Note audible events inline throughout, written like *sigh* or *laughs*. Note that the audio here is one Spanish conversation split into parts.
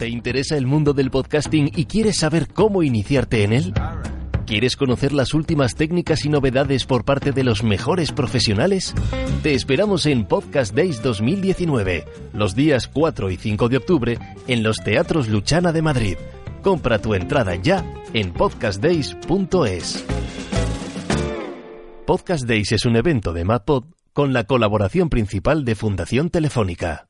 ¿Te interesa el mundo del podcasting y quieres saber cómo iniciarte en él? ¿Quieres conocer las últimas técnicas y novedades por parte de los mejores profesionales? Te esperamos en Podcast Days 2019, los días 4 y 5 de octubre, en los Teatros Luchana de Madrid. Compra tu entrada ya en podcastdays.es. Podcast Days es un evento de MadPod con la colaboración principal de Fundación Telefónica.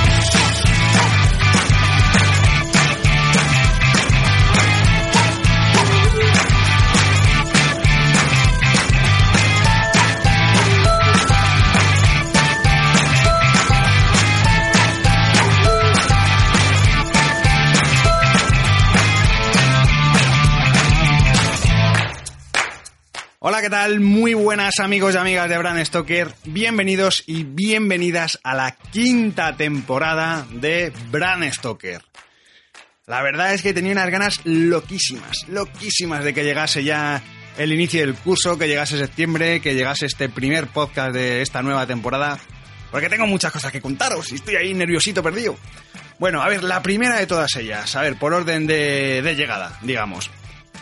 ¿Qué tal? Muy buenas amigos y amigas de Bran Stoker. Bienvenidos y bienvenidas a la quinta temporada de Bran Stoker. La verdad es que tenía unas ganas loquísimas, loquísimas de que llegase ya el inicio del curso, que llegase septiembre, que llegase este primer podcast de esta nueva temporada, porque tengo muchas cosas que contaros y estoy ahí nerviosito perdido. Bueno, a ver, la primera de todas ellas, a ver, por orden de, de llegada, digamos.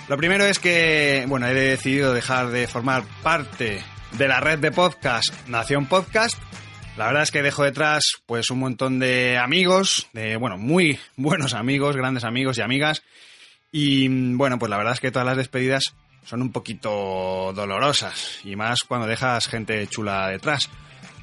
Lo primero es que, bueno, he decidido dejar de formar parte de la red de podcast Nación Podcast. La verdad es que dejo detrás pues un montón de amigos, de bueno, muy *laughs* buenos amigos, grandes amigos y amigas. Y bueno, pues la verdad es que todas las despedidas son un poquito dolorosas y más cuando dejas gente chula detrás.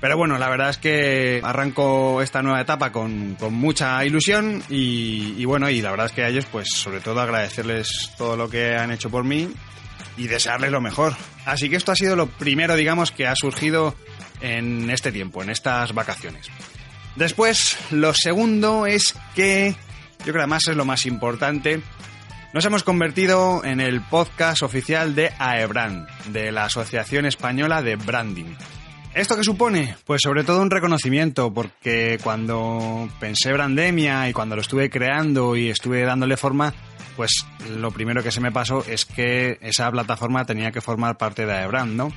Pero bueno, la verdad es que arranco esta nueva etapa con, mucha ilusión y, y, bueno, y la verdad es que a ellos, pues sobre todo agradecerles todo lo que han hecho por mí y desearles lo mejor. Así que esto ha sido lo primero, digamos, que ha surgido en este tiempo, en estas vacaciones. Después, lo segundo es que, yo creo que además es lo más importante, nos hemos convertido en el podcast oficial de AEBRAND, de la Asociación Española de Branding. ¿Esto qué supone? Pues sobre todo un reconocimiento, porque cuando pensé Brandemia y cuando lo estuve creando y estuve dándole forma, pues lo primero que se me pasó es que esa plataforma tenía que formar parte de AEBRAND.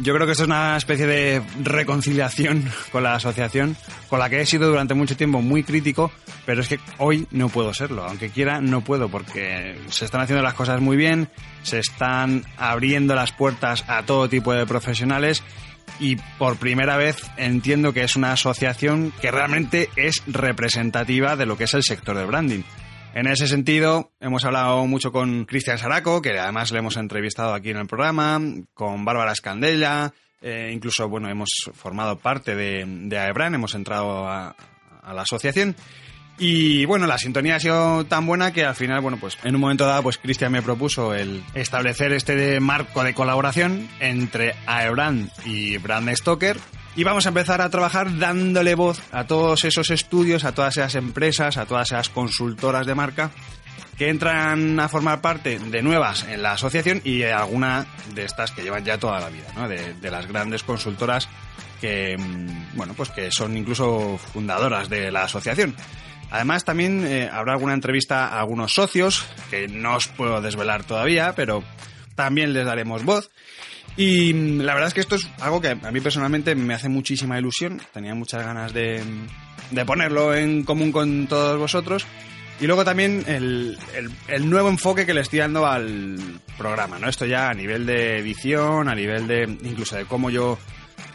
Yo creo que esto es una especie de reconciliación *laughs* con la asociación, con la que he sido durante mucho tiempo muy crítico, pero es que hoy no puedo serlo. Aunque quiera, no puedo, porque se están haciendo las cosas muy bien, se están abriendo las puertas a todo tipo de profesionales y por primera vez entiendo que es una asociación que realmente es representativa de lo que es el sector del branding. En ese sentido, hemos hablado mucho con Cristian Saraco, que además le hemos entrevistado aquí en el programa, con Bárbara Escandella, eh, incluso, bueno, hemos formado parte de, de AEBRAN, hemos entrado a, a la asociación. Y bueno, la sintonía ha sido tan buena que al final, bueno, pues en un momento dado, pues Cristian me propuso el establecer este marco de colaboración entre Aebrand y Brand Stoker. Y vamos a empezar a trabajar dándole voz a todos esos estudios, a todas esas empresas, a todas esas consultoras de marca que entran a formar parte de nuevas en la asociación y alguna de estas que llevan ya toda la vida, ¿no? de, de las grandes consultoras que, bueno, pues que son incluso fundadoras de la asociación. Además, también eh, habrá alguna entrevista a algunos socios, que no os puedo desvelar todavía, pero también les daremos voz. Y mm, la verdad es que esto es algo que a mí personalmente me hace muchísima ilusión. Tenía muchas ganas de, ponerlo en común con todos vosotros. Y luego también el, el, nuevo enfoque que le estoy dando al programa, ¿no? Esto ya a nivel de edición, a nivel de incluso de cómo yo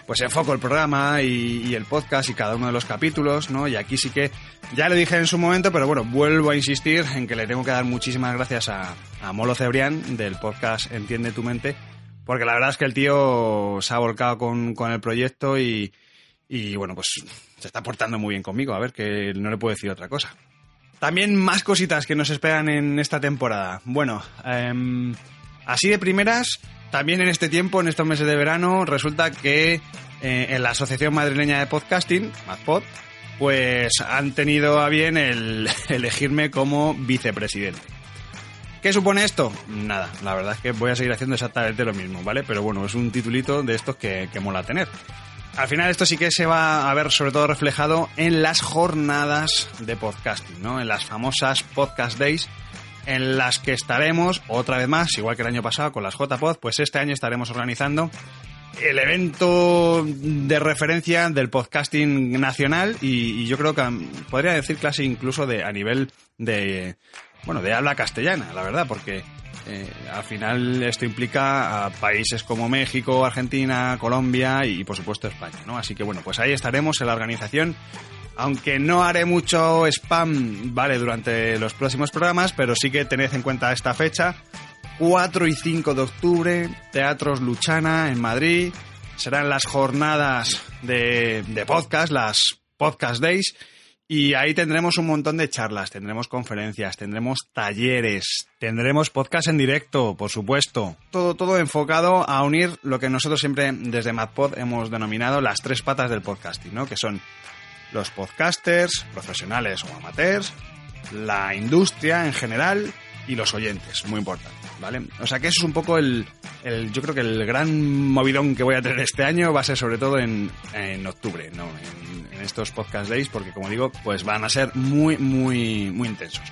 pues enfoco el programa y, el podcast y cada uno de los capítulos, ¿no? Y aquí sí que ya lo dije en su momento, pero bueno, vuelvo a insistir en que le tengo que dar muchísimas gracias a, a Molo Cebrián del podcast Entiende tu mente, porque la verdad es que el tío se ha volcado con, con el proyecto y, y bueno, pues se está portando muy bien conmigo, a ver, que no le puedo decir otra cosa. También más cositas que nos esperan en esta temporada. Bueno, eh, así de primeras, también en este tiempo, en estos meses de verano, resulta que eh, en la Asociación Madrileña de Podcasting, MadPod, pues han tenido a bien el *laughs* elegirme como vicepresidente. ¿Qué supone esto? Nada, la verdad es que voy a seguir haciendo exactamente lo mismo, ¿vale? Pero bueno, es un titulito de estos que, que mola tener. Al final esto sí que se va a ver sobre todo reflejado en las jornadas de podcasting, ¿no? En las famosas Podcast Days en las que estaremos otra vez más, igual que el año pasado con las JPod, pues este año estaremos organizando el evento de referencia del podcasting nacional y, yo creo que podría decir casi incluso de a nivel de bueno de habla castellana la verdad porque eh, al final esto implica a países como México, Argentina, Colombia y, por supuesto España, ¿no? Así que bueno, pues ahí estaremos en la organización. Aunque no haré mucho spam, vale, durante los próximos programas, pero sí que tened en cuenta esta fecha. 4 y 5 de octubre, Teatros Luchana en Madrid. Serán las jornadas de, de podcast, las Podcast Days. Y ahí tendremos un montón de charlas, tendremos conferencias, tendremos talleres, tendremos podcast en directo, por supuesto. Todo, todo enfocado a unir lo que nosotros siempre desde MadPod hemos denominado las tres patas del podcasting, ¿no? Que son los podcasters, profesionales o amateurs, la industria en general y los oyentes, muy importante, ¿vale? O sea que eso es un poco el, yo creo que el gran movidón que voy a tener este año va a ser sobre todo en, en octubre, ¿no? En, estos podcast days porque como digo, pues van a ser muy, muy, muy intensos.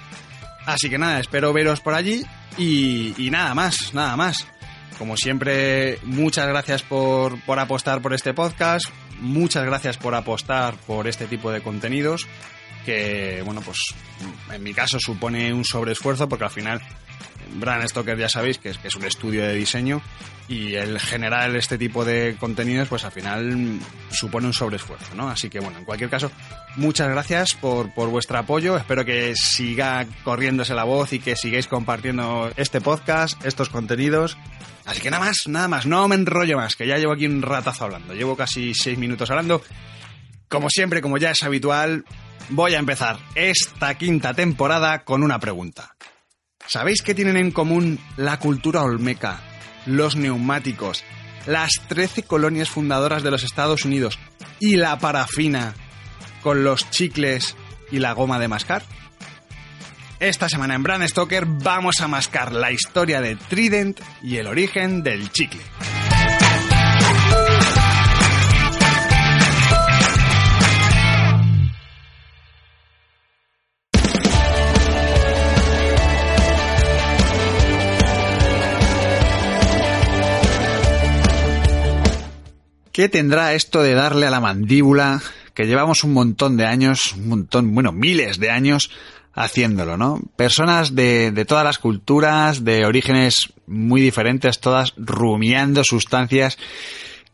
Así que nada, espero veros por allí y, y nada más, nada más. Como siempre, muchas gracias por, por apostar por este podcast, muchas gracias por apostar por este tipo de contenidos que, bueno, pues en mi caso supone un sobreesfuerzo porque al final Brand Stoker ya sabéis que es, que es un estudio de diseño y el generar este tipo de contenidos pues al final supone un sobreesfuerzo, ¿no? Así que bueno, en cualquier caso, muchas gracias por, por vuestro apoyo, espero que siga corriéndose la voz y que sigáis compartiendo este podcast, estos contenidos. Así que nada más, nada más, no me enrollo más, que ya llevo aquí un ratazo hablando, llevo casi seis minutos hablando. Como siempre, como ya es habitual, voy a empezar esta quinta temporada con una pregunta. ¿Sabéis qué tienen en común la cultura olmeca, los neumáticos, las 13 colonias fundadoras de los Estados Unidos y la parafina con los chicles y la goma de mascar? Esta semana en Brand Stoker vamos a mascar la historia de Trident y el origen del chicle. ¿Qué tendrá esto de darle a la mandíbula que llevamos un montón de años, un montón, bueno, miles de años haciéndolo, ¿no? Personas de, todas las culturas, de orígenes muy diferentes, todas rumiando sustancias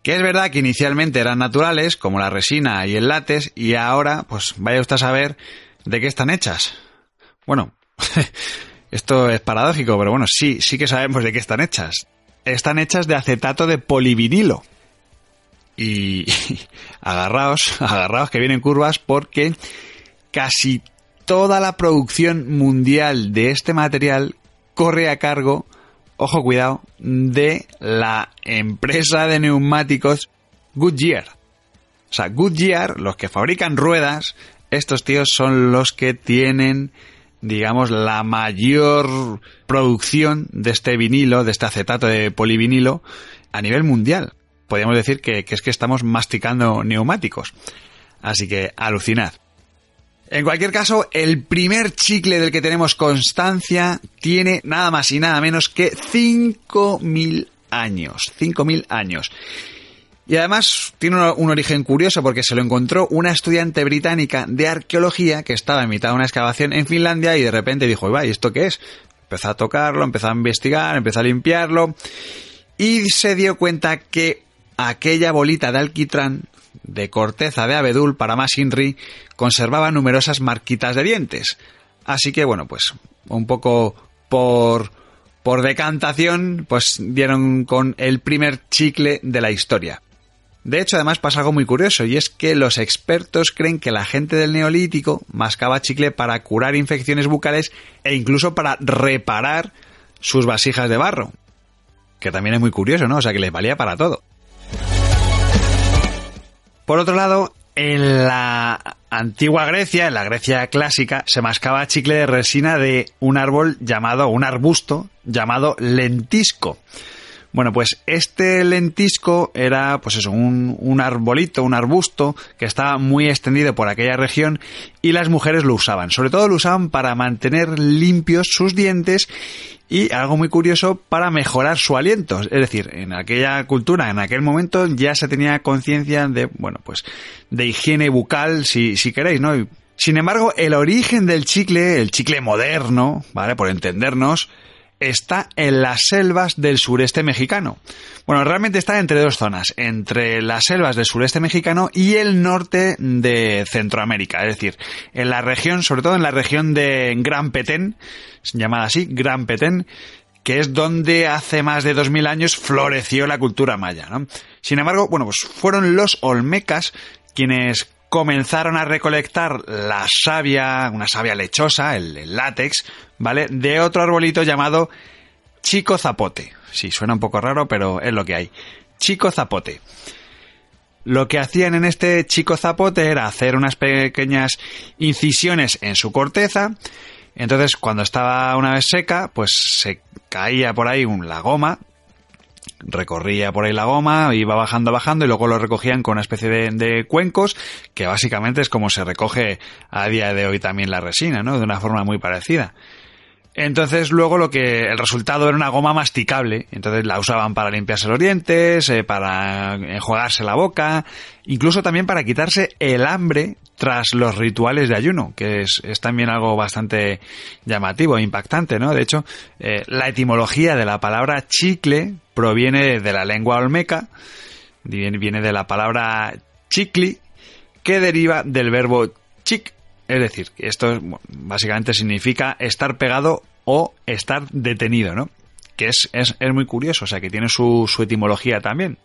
que es verdad que inicialmente eran naturales, como la resina y el látex, y ahora, pues vaya usted a saber de qué están hechas. Bueno, *laughs* esto es paradójico, pero bueno, sí, sí que sabemos de qué están hechas. Están hechas de acetato de polivinilo y *laughs* agarraos, *laughs* agarraos que vienen curvas porque casi toda la producción mundial de este material corre a cargo, ojo cuidado, de la empresa de neumáticos Goodyear. O sea, Goodyear, los que fabrican ruedas, estos tíos son los que tienen, digamos, la mayor producción de este vinilo, de este acetato de polivinilo a nivel mundial podríamos decir que, es que estamos masticando neumáticos. Así que alucinad. En cualquier caso, el primer chicle del que tenemos constancia tiene nada más y nada menos que 5.000 años. 5.000 años. Y además tiene un origen curioso porque se lo encontró una estudiante británica de arqueología que estaba en mitad de una excavación en Finlandia y de repente dijo, ¿y esto qué es? Empezó a tocarlo, empezó a investigar, empezó a limpiarlo y se dio cuenta que aquella bolita de alquitrán de corteza de abedul para más Inri conservaba numerosas marquitas de dientes. Así que bueno, pues un poco por por decantación, pues dieron con el primer chicle de la historia. De hecho, además pasa algo muy curioso, y es que los expertos creen que la gente del neolítico mascaba chicle para curar infecciones bucales e incluso para reparar sus vasijas de barro. Que también es muy curioso, ¿no? O sea, que les valía para todo. Por otro lado, en la antigua Grecia, en la Grecia clásica, se mascaba chicle de resina de un árbol llamado, un arbusto llamado lentisco. Bueno, pues este lentisco era, pues eso, un, un, arbolito, un arbusto que estaba muy extendido por aquella región y las mujeres lo usaban. Sobre todo lo usaban para mantener limpios sus dientes y algo muy curioso para mejorar su aliento. Es decir, en aquella cultura, en aquel momento ya se tenía conciencia de, bueno, pues de higiene bucal, si, si queréis, ¿no? Sin embargo, el origen del chicle, el chicle moderno, ¿vale? Por entendernos, está en las selvas del sureste mexicano. Bueno, realmente está entre dos zonas, entre las selvas del sureste mexicano y el norte de Centroamérica, es decir, en la región, sobre todo en la región de Gran Petén, llamada así, Gran Petén, que es donde hace más de 2000 años floreció la cultura maya. Sin embargo, bueno, pues fueron los olmecas quienes comenzaron a recolectar la savia, una savia lechosa, el, látex, ¿vale? De otro arbolito llamado chico zapote. Sí, suena un poco raro, pero es lo que hay. Chico zapote. Lo que hacían en este chico zapote era hacer unas pequeñas incisiones en su corteza. Entonces, cuando estaba una vez seca, pues se caía por ahí un, la goma, recorría por ahí la goma, iba bajando, bajando y luego lo recogían con una especie de, cuencos que básicamente es como se recoge a día de hoy también la resina, ¿no? De una forma muy parecida. Entonces luego lo que el resultado era una goma masticable, entonces la usaban para limpiarse los dientes, eh, para enjuagarse la boca, incluso también para quitarse el hambre tras los rituales de ayuno, que es, también algo bastante llamativo e impactante, ¿no? De hecho, eh, la etimología de la palabra chicle proviene de la lengua olmeca, viene de la palabra chicli, que deriva del verbo chic, es decir, esto básicamente significa estar pegado o estar detenido, ¿no? Que es, es, es muy curioso, o sea, que tiene su, su etimología también.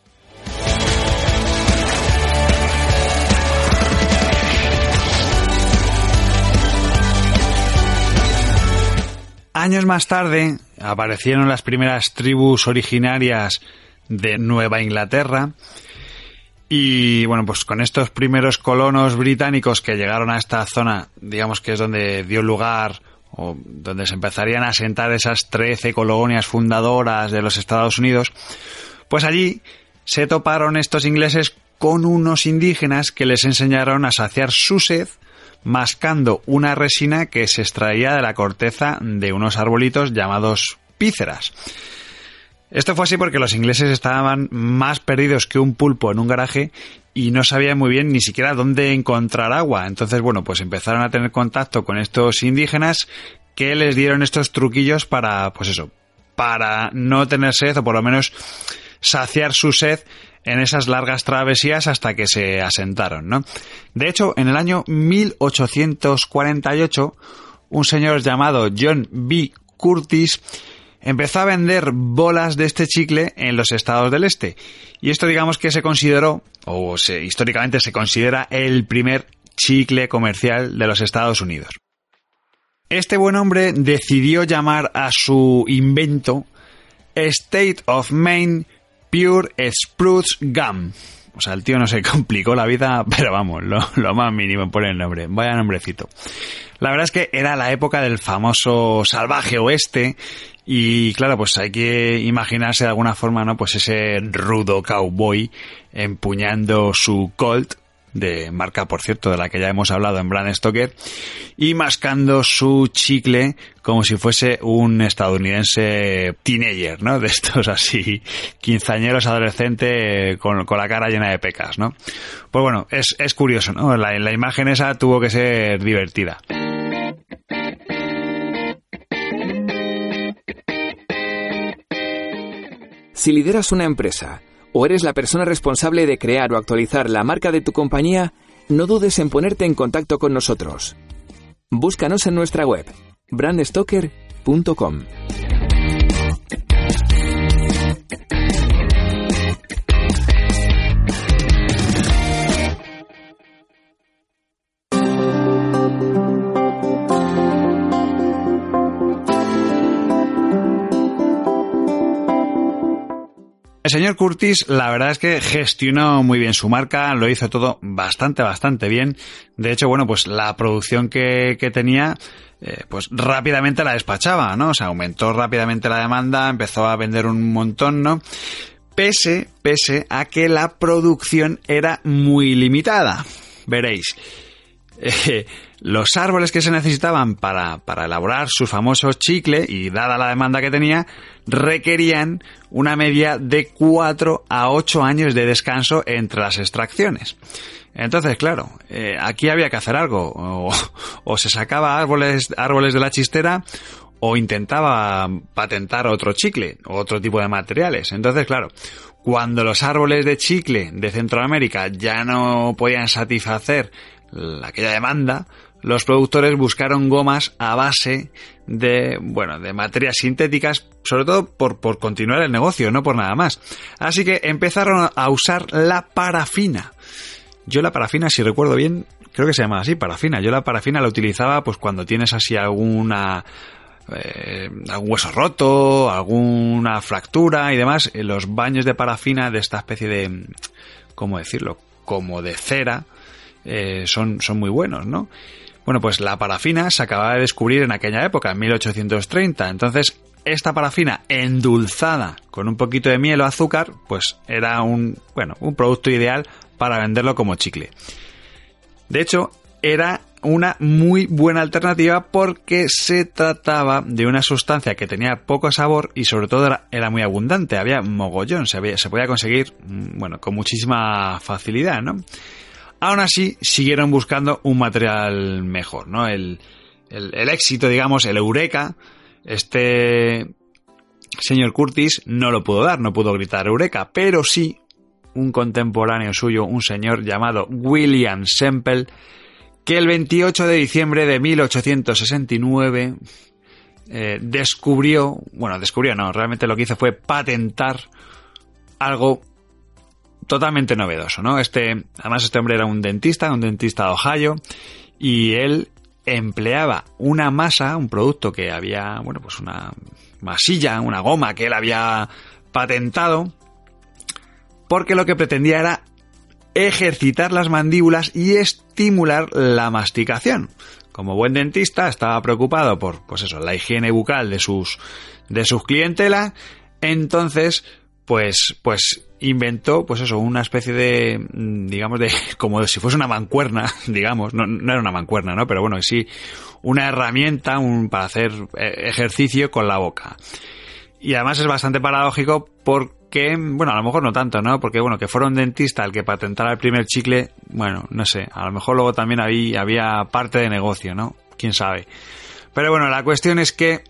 Años más tarde aparecieron las primeras tribus originarias de Nueva Inglaterra y bueno, pues con estos primeros colonos británicos que llegaron a esta zona, digamos que es donde dio lugar o donde se empezarían a asentar esas 13 colonias fundadoras de los Estados Unidos, pues allí se toparon estos ingleses con unos indígenas que les enseñaron a saciar su sed mascando una resina que se extraía de la corteza de unos arbolitos llamados píceras. Esto fue así porque los ingleses estaban más perdidos que un pulpo en un garaje y no sabían muy bien ni siquiera dónde encontrar agua. Entonces, bueno, pues empezaron a tener contacto con estos indígenas que les dieron estos truquillos para, pues eso, para no tener sed o por lo menos saciar su sed en esas largas travesías hasta que se asentaron, ¿no? De hecho, en el año 1848, un señor llamado John B. Curtis empezó a vender bolas de este chicle en los estados del este. Y esto digamos que se consideró, o se, históricamente se considera, el primer chicle comercial de los Estados Unidos. Este buen hombre decidió llamar a su invento State of Maine Pure Spruce Gum. O sea, el tío no se *laughs* complicó la vida, pero vamos, lo, más mínimo por el nombre. Vaya nombrecito. La verdad es que era la época del famoso salvaje oeste y claro, pues hay que imaginarse de alguna forma, ¿no? Pues ese rudo cowboy empuñando su Colt, de marca, por cierto, de la que ya hemos hablado en Brand Stoker, y mascando su chicle como si fuese un estadounidense teenager, ¿no? De estos así, quinceañeros adolescente con, con la cara llena de pecas, ¿no? Pues bueno, es, es curioso, ¿no? La, la imagen esa tuvo que ser divertida. Si lideras una empresa o eres la persona responsable de crear o actualizar la marca de tu compañía, no dudes en ponerte en contacto con nosotros. Búscanos en nuestra web, brandstoker.com. El señor Curtis, la verdad es que gestionó muy bien su marca, lo hizo todo bastante, bastante bien. De hecho, bueno, pues la producción que, tenía eh, pues rápidamente la despachaba, ¿no? O sea, aumentó rápidamente la demanda, empezó a vender un montón, ¿no? Pese, pese a que la producción era muy limitada. Veréis. Eh, los árboles que se necesitaban para, para elaborar su famoso chicle, y dada la demanda que tenía, requerían una media de 4 a 8 años de descanso entre las extracciones. Entonces, claro, eh, aquí había que hacer algo. O, o, se sacaba árboles, árboles de la chistera o intentaba patentar otro chicle otro tipo de materiales. Entonces, claro, cuando los árboles de chicle de Centroamérica ya no podían satisfacer aquella demanda, los productores buscaron gomas a base de, bueno, de materias sintéticas, sobre todo por, por continuar el negocio, no por nada más. Así que empezaron a usar la parafina. Yo la parafina, si recuerdo bien, creo que se llama así, parafina. Yo la parafina la utilizaba pues cuando tienes así alguna eh, algún hueso roto, alguna fractura y demás. En los baños de parafina de esta especie de, ¿cómo decirlo? Como de cera, eh, son, son muy buenos, ¿no? Bueno, pues la parafina se acababa de descubrir en aquella época, en 1830. Entonces, esta parafina endulzada con un poquito de miel o azúcar, pues era un, bueno, un producto ideal para venderlo como chicle. De hecho, era una muy buena alternativa porque se trataba de una sustancia que tenía poco sabor y sobre todo era, muy abundante, había mogollón, se, se podía conseguir, mm, bueno, con muchísima facilidad, ¿no? Aún así, siguieron buscando un material mejor, ¿no? El, el, éxito, digamos, el eureka, este señor Curtis no lo pudo dar, no pudo gritar eureka, pero sí un contemporáneo suyo, un señor llamado William Semple, que el 28 de diciembre de 1869 eh, descubrió, bueno, descubrió no, realmente lo que hizo fue patentar algo totalmente novedoso, ¿no? Este, además este hombre era un dentista, un dentista de Ohio, y él empleaba una masa, un producto que había, bueno, pues una masilla, una goma que él había patentado, porque lo que pretendía era ejercitar las mandíbulas y estimular la masticación. Como buen dentista estaba preocupado por, pues eso, la higiene bucal de sus, de sus clientela, entonces, pues, pues inventó, pues eso, una especie de, mm, digamos, de, *laughs* como si fuese una mancuerna, *laughs* digamos, no, no era una mancuerna, ¿no? Pero bueno, sí, una herramienta un, para hacer eh, ejercicio con la boca. Y además es bastante paradójico porque, bueno, a lo mejor no tanto, ¿no? Porque, bueno, que fuera un dentista el que patentara el primer chicle, bueno, no sé, a lo mejor luego también había, había parte de negocio, ¿no? Quién sabe. Pero bueno, la cuestión es que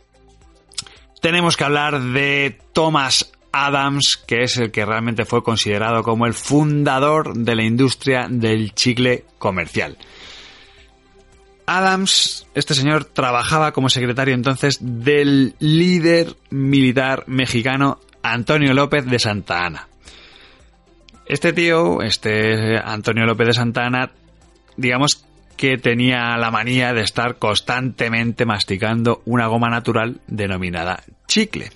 tenemos que hablar de Thomas Adams, que es el que realmente fue considerado como el fundador de la industria del chicle comercial. Adams, este señor, trabajaba como secretario entonces del líder militar mexicano Antonio López de Santa Ana. Este tío, este Antonio López de Santa Ana, digamos que tenía la manía de estar constantemente masticando una goma natural denominada chicle.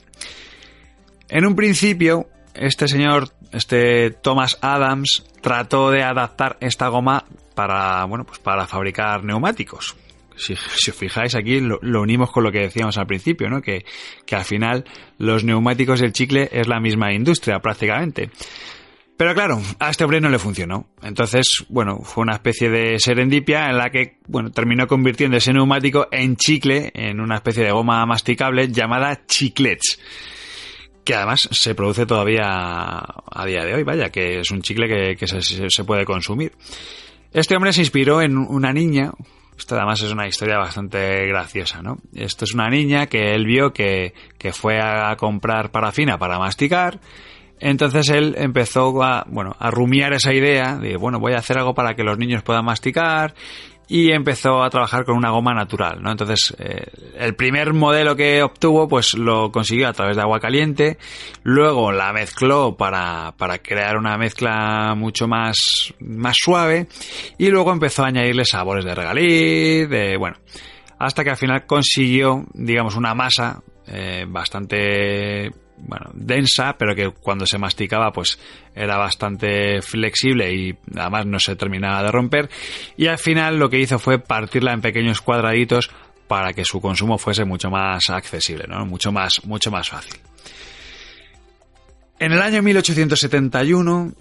En un principio, este señor, este Thomas Adams, trató de adaptar esta goma para, bueno, pues para fabricar neumáticos. Si, *laughs* os fijáis aquí, lo, unimos con lo que decíamos al principio, ¿no? Que, que al final los neumáticos y el chicle es la misma industria prácticamente. Pero claro, a este hombre no le funcionó. Entonces, bueno, fue una especie de serendipia en la que, bueno, terminó convirtiendo ese neumático en chicle, en una especie de goma masticable llamada chiclets que además se produce todavía a día de hoy, vaya, que es un chicle que, se, puede consumir. Este hombre se inspiró en una niña, esto además es una historia bastante graciosa, ¿no? Esto es una niña que él vio que, que fue a comprar parafina para masticar, entonces él empezó a, bueno, a rumiar esa idea de, bueno, voy a hacer algo para que los niños puedan masticar y empezó a trabajar con una goma natural, ¿no? Entonces, eh, el primer modelo que obtuvo, pues lo consiguió a través de agua caliente, luego la mezcló para, para crear una mezcla mucho más, más suave, y luego empezó a añadirle sabores de regaliz, de, bueno, hasta que al final consiguió, digamos, una masa eh, bastante bueno, densa, pero que cuando se masticaba pues era bastante flexible y además no se terminaba de romper. Y al final lo que hizo fue partirla en pequeños cuadraditos para que su consumo fuese mucho más accesible, ¿no? mucho, más, mucho más fácil. En el año 1871,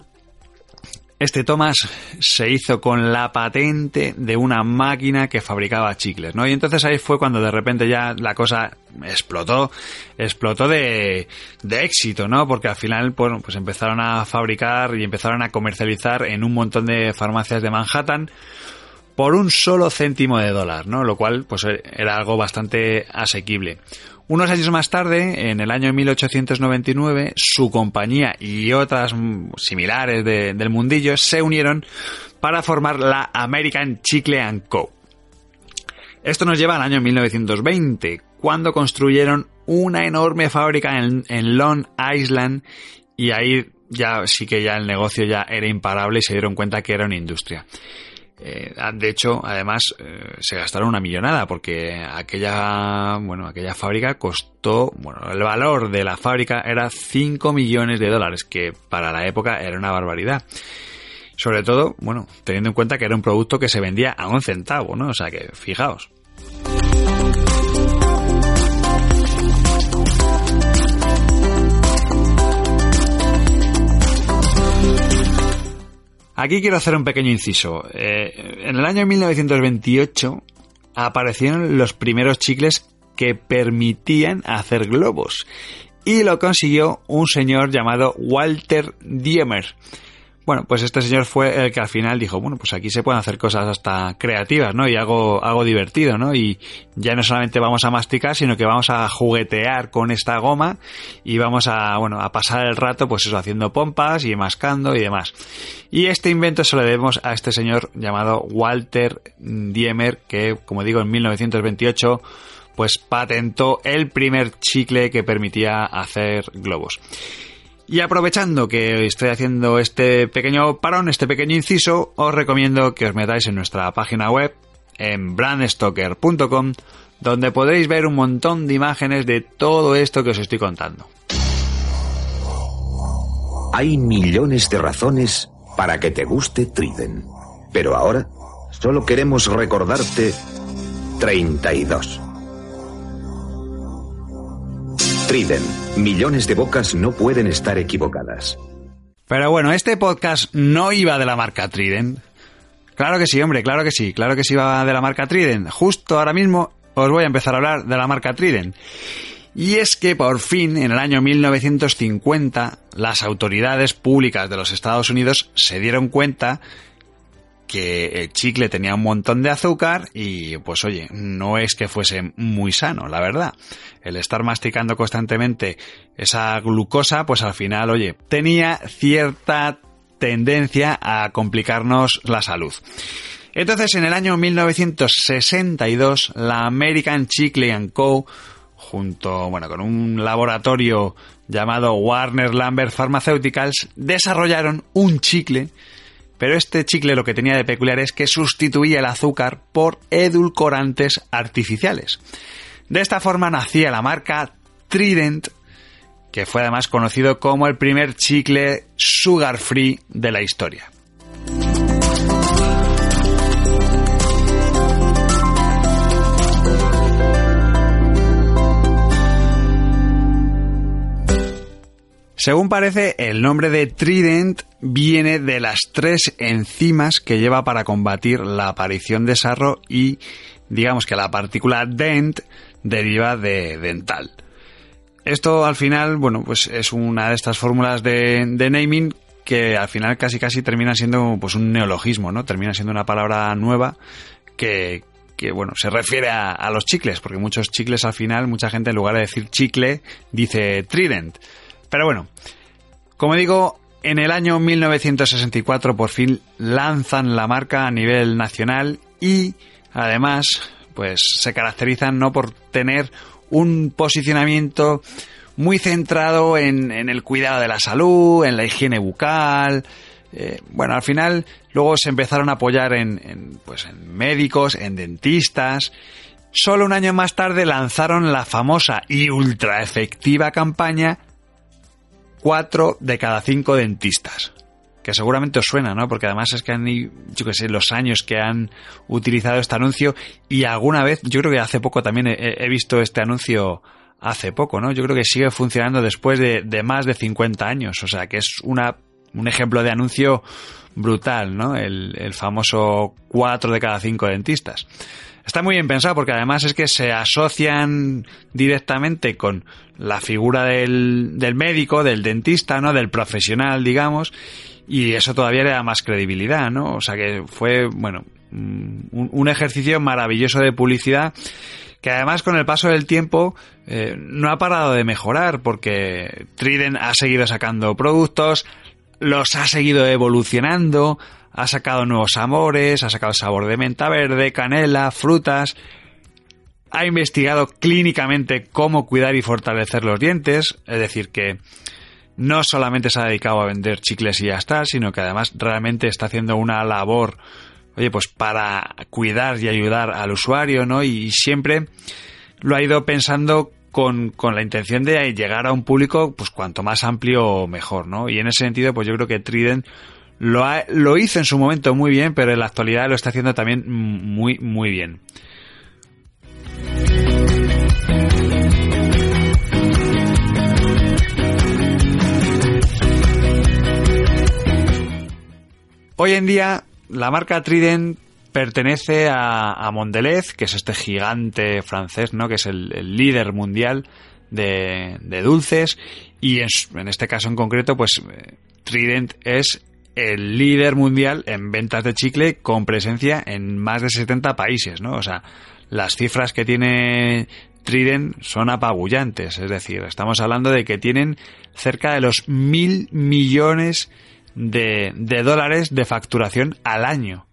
este Thomas se hizo con la patente de una máquina que fabricaba chicles, ¿no? Y entonces ahí fue cuando de repente ya la cosa explotó, explotó de, de éxito, ¿no? Porque al final, bueno, pues empezaron a fabricar y empezaron a comercializar en un montón de farmacias de Manhattan por un solo céntimo de dólar, ¿no? Lo cual, pues era algo bastante asequible. Unos años más tarde, en el año 1899, su compañía y otras similares del mundillo se unieron para formar la American Chicle Co. Esto nos lleva al año 1920, cuando construyeron una enorme fábrica en, en Long Island y ahí ya sí que ya el negocio ya era imparable y se dieron cuenta que era una industria. Eh, de hecho, además, eh, se gastaron una millonada porque aquella, bueno, aquella fábrica costó, bueno, el valor de la fábrica era 5 millones de dólares, que para la época era una barbaridad. Sobre todo, bueno, teniendo en cuenta que era un producto que se vendía a un centavo, ¿no? O sea que, fijaos. Aquí quiero hacer un pequeño inciso. Eh, en el año 1928 aparecieron los primeros chicles que permitían hacer globos. Y lo consiguió un señor llamado Walter Diemer. Bueno, pues este señor fue el que al final dijo, bueno, pues aquí se pueden hacer cosas hasta creativas, ¿no? Y algo, divertido, ¿no? Y ya no solamente vamos a masticar, sino que vamos a juguetear con esta goma y vamos a, bueno, a pasar el rato, pues eso, haciendo pompas y mascando y demás. Y este invento se lo debemos a este señor llamado Walter Diemer, que, como digo, en 1928 pues patentó el primer chicle que permitía hacer globos. Y aprovechando que estoy haciendo este pequeño parón, este pequeño inciso, os recomiendo que os metáis en nuestra página web, en brandstoker.com, donde podréis ver un montón de imágenes de todo esto que os estoy contando. Hay millones de razones para que te guste Triden, pero ahora solo queremos recordarte 32. Triden. Millones de bocas no pueden estar equivocadas. Pero bueno, este podcast no iba de la marca Trident. Claro que sí, hombre, claro que sí, claro que sí iba de la marca Trident. Justo ahora mismo os voy a empezar a hablar de la marca Trident. Y es que por fin, en el año 1950, las autoridades públicas de los Estados Unidos se dieron cuenta que el chicle tenía un montón de azúcar y pues oye, no es que fuese muy sano, la verdad. El estar masticando constantemente esa glucosa, pues al final, oye, tenía cierta tendencia a complicarnos la salud. Entonces, en el año 1962, la American Chicle Co., junto, bueno, con un laboratorio llamado Warner Lambert Pharmaceuticals, desarrollaron un chicle pero este chicle lo que tenía de peculiar es que sustituía el azúcar por edulcorantes artificiales. De esta forma nacía la marca Trident, que fue además conocido como el primer chicle sugar free de la historia. Según parece, el nombre de Trident viene de las tres enzimas que lleva para combatir la aparición de sarro y digamos que la partícula dent deriva de dental. Esto al final, bueno, pues es una de estas fórmulas de, naming que al final casi casi termina siendo pues un neologismo, ¿no? Termina siendo una palabra nueva que, bueno, se refiere a, los chicles, porque muchos chicles al final, mucha gente en lugar de decir chicle, dice trident. Pero bueno, como digo, en el año 1964 por fin lanzan la marca a nivel nacional y además pues se caracterizan no por tener un posicionamiento muy centrado en, el cuidado de la salud, en la higiene bucal. Eh, bueno, al final luego se empezaron a apoyar en, pues en médicos, en dentistas. Solo un año más tarde lanzaron la famosa y ultra efectiva campaña 4 de cada 5 dentistas. que seguramente os suena, ¿no? Porque además es que han, yo que sé, los años que han utilizado este anuncio y alguna vez, yo creo que hace poco también he, visto este anuncio hace poco, ¿no? Yo creo que sigue funcionando después de, más de 50 años, o sea, que es una, un ejemplo de anuncio brutal, ¿no? El, el famoso 4 de cada 5 dentistas. Está muy bien pensado porque además es que se asocian directamente con la figura del, del médico, del dentista, ¿no? Del profesional, digamos, y eso todavía le da más credibilidad, ¿no? O sea que fue, bueno, un, ejercicio maravilloso de publicidad que además con el paso del tiempo eh, no ha parado de mejorar porque Trident ha seguido sacando productos, los ha seguido evolucionando, ha sacado nuevos amores, ha sacado sabor de menta verde, canela, frutas, ha investigado clínicamente cómo cuidar y fortalecer los dientes, es decir, que no solamente se ha dedicado a vender chicles y ya está, sino que además realmente está haciendo una labor, oye, pues para cuidar y ayudar al usuario, ¿no? Y siempre lo ha ido pensando con, con, la intención de llegar a un público, pues cuanto más amplio mejor, ¿no? Y en ese sentido, pues yo creo que Trident lo, hizo en su momento muy bien, pero en la actualidad lo está haciendo también muy, muy bien. Hoy en día, la marca Trident pertenece a, Mondelez, que es este gigante francés, ¿no? Que es el, líder mundial de, dulces. Y en, este caso en concreto, pues eh, Trident es el líder mundial en ventas de chicle con presencia en más de 70 países, ¿no? O sea, las cifras que tiene Trident son apabullantes. Es decir, estamos hablando de que tienen cerca de los mil millones de, de dólares de facturación al año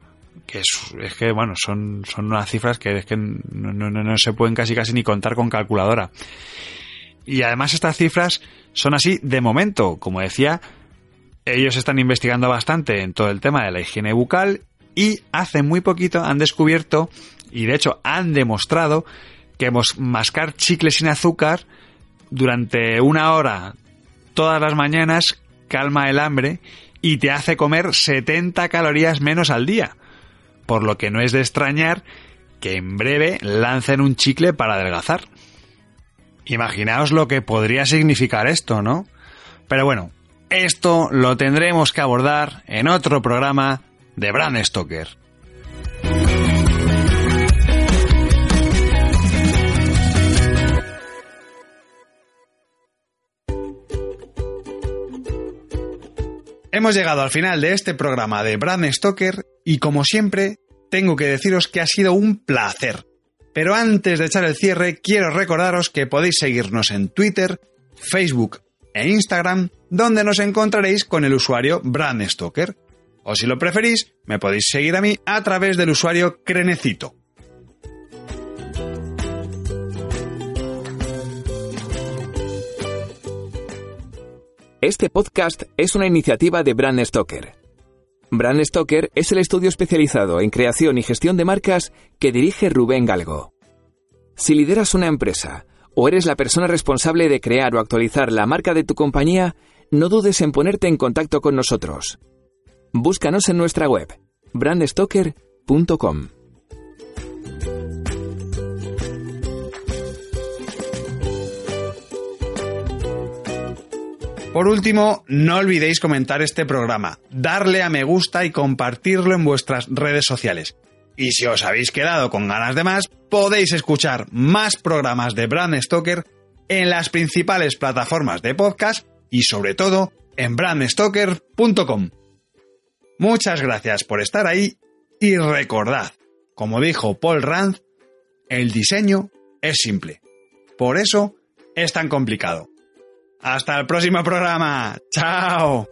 que es, es, que bueno son, son unas cifras que es que no, no, no, se pueden casi casi ni contar con calculadora y además estas cifras son así de momento como decía ellos están investigando bastante en todo el tema de la higiene bucal y hace muy poquito han descubierto y de hecho han demostrado que mascar chicles sin azúcar durante una hora todas las mañanas calma el hambre y te hace comer 70 calorías menos al día. Por lo que no es de extrañar que en breve lancen un chicle para adelgazar. Imaginaos lo que podría significar esto, ¿no? Pero bueno, esto lo tendremos que abordar en otro programa de Bram Stoker. Hemos llegado al final de este programa de Brand Stoker y como siempre, tengo que deciros que ha sido un placer. Pero antes de echar el cierre, quiero recordaros que podéis seguirnos en Twitter, Facebook e Instagram, donde nos encontraréis con el usuario Brand Stoker. O si lo preferís, me podéis seguir a mí a través del usuario Crenecito. Este podcast es una iniciativa de Brand Stoker. Brand Stoker es el estudio especializado en creación y gestión de marcas que dirige Rubén Galgo. Si lideras una empresa o eres la persona responsable de crear o actualizar la marca de tu compañía, no dudes en ponerte en contacto con nosotros. Búscanos en nuestra web, brandstoker.com. Por último, no olvidéis comentar este programa, darle a me gusta y compartirlo en vuestras redes sociales. Y si os habéis quedado con ganas de más, podéis escuchar más programas de Brand Stoker en las principales plataformas de podcast y sobre todo en brandstoker.com. Muchas gracias por estar ahí y recordad, como dijo Paul Rand, el diseño es simple. Por eso es tan complicado. Hasta el próximo programa. Chao.